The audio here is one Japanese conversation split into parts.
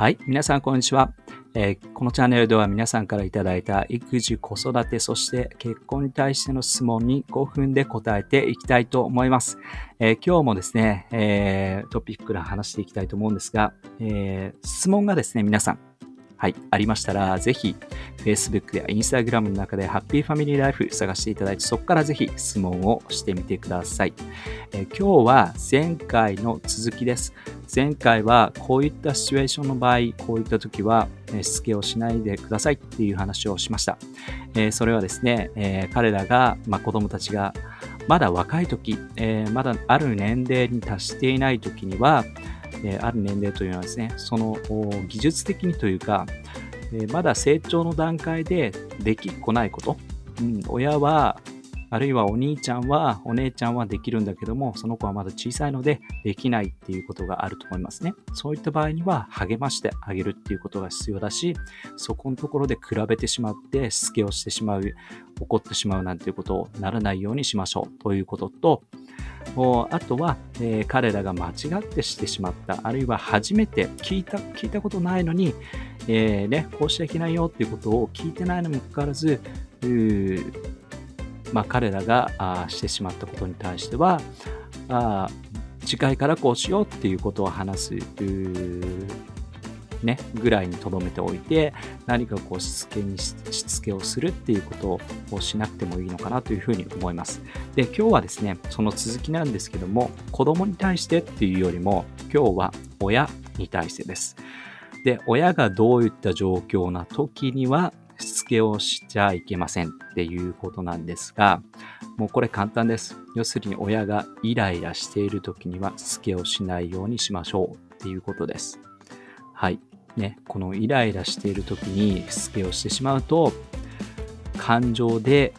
はい、皆さんこんにちは、えー、このチャンネルでは皆さんからいただいた育児、子育て、そして結婚に対しての質問に5分で答えていきたいと思います。えー、今日もですね、えー、トピックから話していきたいと思うんですが、え質問がですね、皆さん、はい、ありましたら、ぜひ、Facebook や Instagram の中でハッピーファミリーライフ探していただいて、そこからぜひ質問をしてみてください。え今日は前回の続きです。前回はこういったシチュエーションの場合、こういった時は、しつけをしないでくださいっていう話をしました。えそれはですね、え彼らが、まあ、子供たちがまだ若い時、えまだある年齢に達していない時には、えある年齢というのはですね、その技術的にというか、えまだ成長の段階でできっこないこと、うん、親はあるいはお兄ちゃんは、お姉ちゃんはできるんだけども、その子はまだ小さいのでできないっていうことがあると思いますね。そういった場合には励ましてあげるっていうことが必要だし、そこのところで比べてしまってしつけをしてしまう、怒ってしまうなんていうことをならないようにしましょうということと、あとは、えー、彼らが間違ってしてしまった、あるいは初めて聞いた、聞いたことないのに、えー、ね、こうしちゃいけないよっていうことを聞いてないのにもかかわらず、まあ、彼らがあしてしまったことに対してはあ次回からこうしようっていうことを話すね、ぐらいに留めておいて何かこうしつけにしつけをするっていうことをしなくてもいいのかなというふうに思います。で今日はですねその続きなんですけども子供に対してっていうよりも今日は親に対してです。で親がどういった状況な時にはしつけをしちゃいけませんっていうことなんですが、もうこれ簡単です。要するに親がイライラしている時にはしつけをしないようにしましょうっていうことです。はい。ね、このイライラしている時にしつけをしてしまうと、感情で、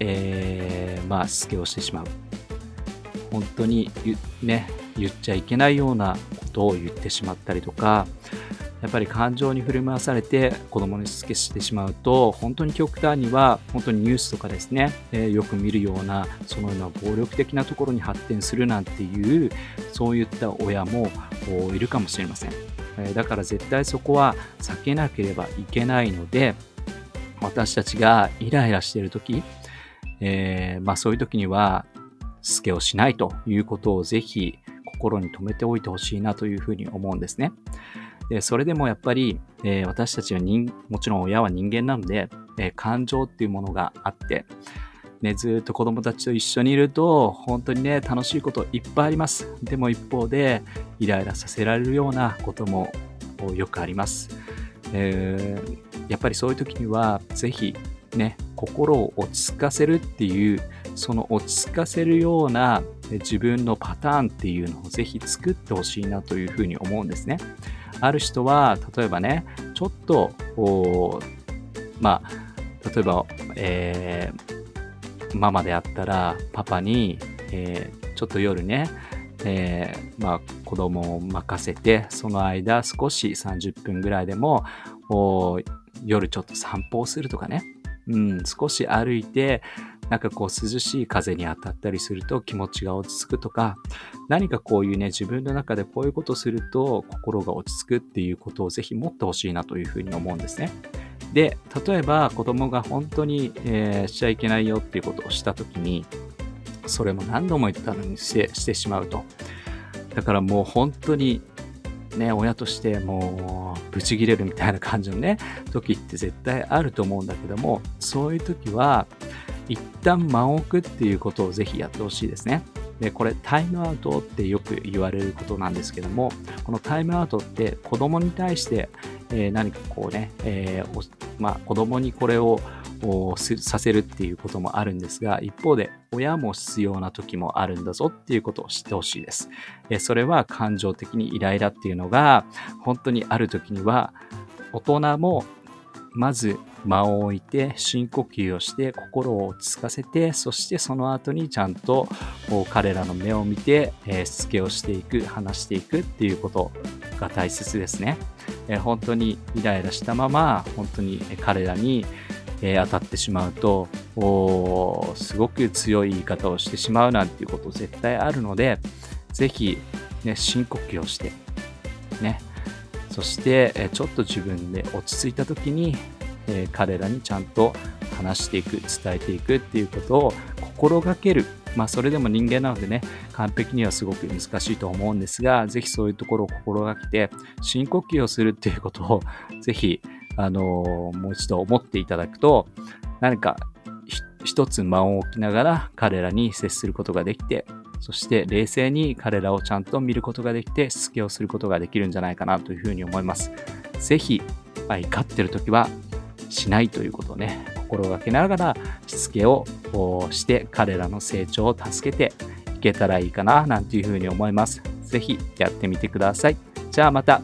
えー、まあ、しつけをしてしまう。本当にね、言っちゃいけないようなことを言ってしまったりとか、やっぱり感情に振り回されて子供にしつけしてしまうと本当に極端には本当にニュースとかですね、えー、よく見るようなそのような暴力的なところに発展するなんていうそういった親もいるかもしれません、だから絶対そこは避けなければいけないので私たちがイライラしている時、えー、まあ、そういう時にはしつけをしないということをぜひ心に留めておいてほしいなというふうに思うんですね。で、それでもやっぱり、えー、私たちは人、もちろん親は人間なので、えー、感情っていうものがあって、ね、ずっと子供たちと一緒にいると、本当にね、楽しいこといっぱいあります。でも一方で、イライラさせられるようなこともよくあります。えー、やっぱりそういう時には、ぜひ、ね、心を落ち着かせるっていう、その落ち着かせるような自分のパターンっていうのをぜひ作ってほしいなというふうに思うんですね。ある人は、例えばね、ちょっと、まあ、例えば、えー、ママであったら、パパに、えー、ちょっと夜ね、えー、まあ、子供を任せて、その間少し30分ぐらいでも、夜ちょっと散歩をするとかね、うん、少し歩いて、なんかこう涼しい風に当たったりすると気持ちが落ち着くとか、何かこういうね、自分の中でこういうことすると心が落ち着くっていうことをぜひ持ってほしいなというふうに思うんですね。で、例えば子供が本当に、えー、しちゃいけないよっていうことをしたときに、それも何度も言ったのにしてしてしまうと。だからもう本当にね、親としてもうブチギレるみたいな感じのね、時って絶対あると思うんだけども、そういう時は、一旦間を置くっていうことをぜひやってほしいですね。で、これタイムアウトってよく言われることなんですけども、このタイムアウトって子供に対して、えー、何かこうね、えー、まあ、子供にこれをさせるっていうこともあるんですが、一方で親も必要な時もあるんだぞっていうことを知ってほしいです。えそれは感情的にイライラっていうのが本当にある時には大人もまず間を置いて深呼吸をして心を落ち着かせてそしてその後にちゃんと彼らの目を見て、えしつけをしていく話していくっていうことが大切ですね、え本当にイライラしたまま本当に彼らに、え当たってしまうとすごく強い言い方をしてしまうなんていうこと絶対あるのでぜひ、ね、深呼吸をしてね。そしてちょっと自分で落ち着いた時に、え彼らにちゃんと話していく伝えていくっていうことを心がけるまあそれでも人間なのでね完璧にはすごく難しいと思うんですが是非そういうところを心がけて深呼吸をするっていうことを是非あのもう一度思っていただくと何か一つ間を置きながら彼らに接することができてそして冷静に彼らをちゃんと見ることができてしつけをすることができるんじゃないかなというふうに思います。ぜひ、怒ってる時はしないということをね、心がけながらしつけをして彼らの成長を助けていけたらいいかななんていうふうに思います。ぜひやってみてください。じゃあまた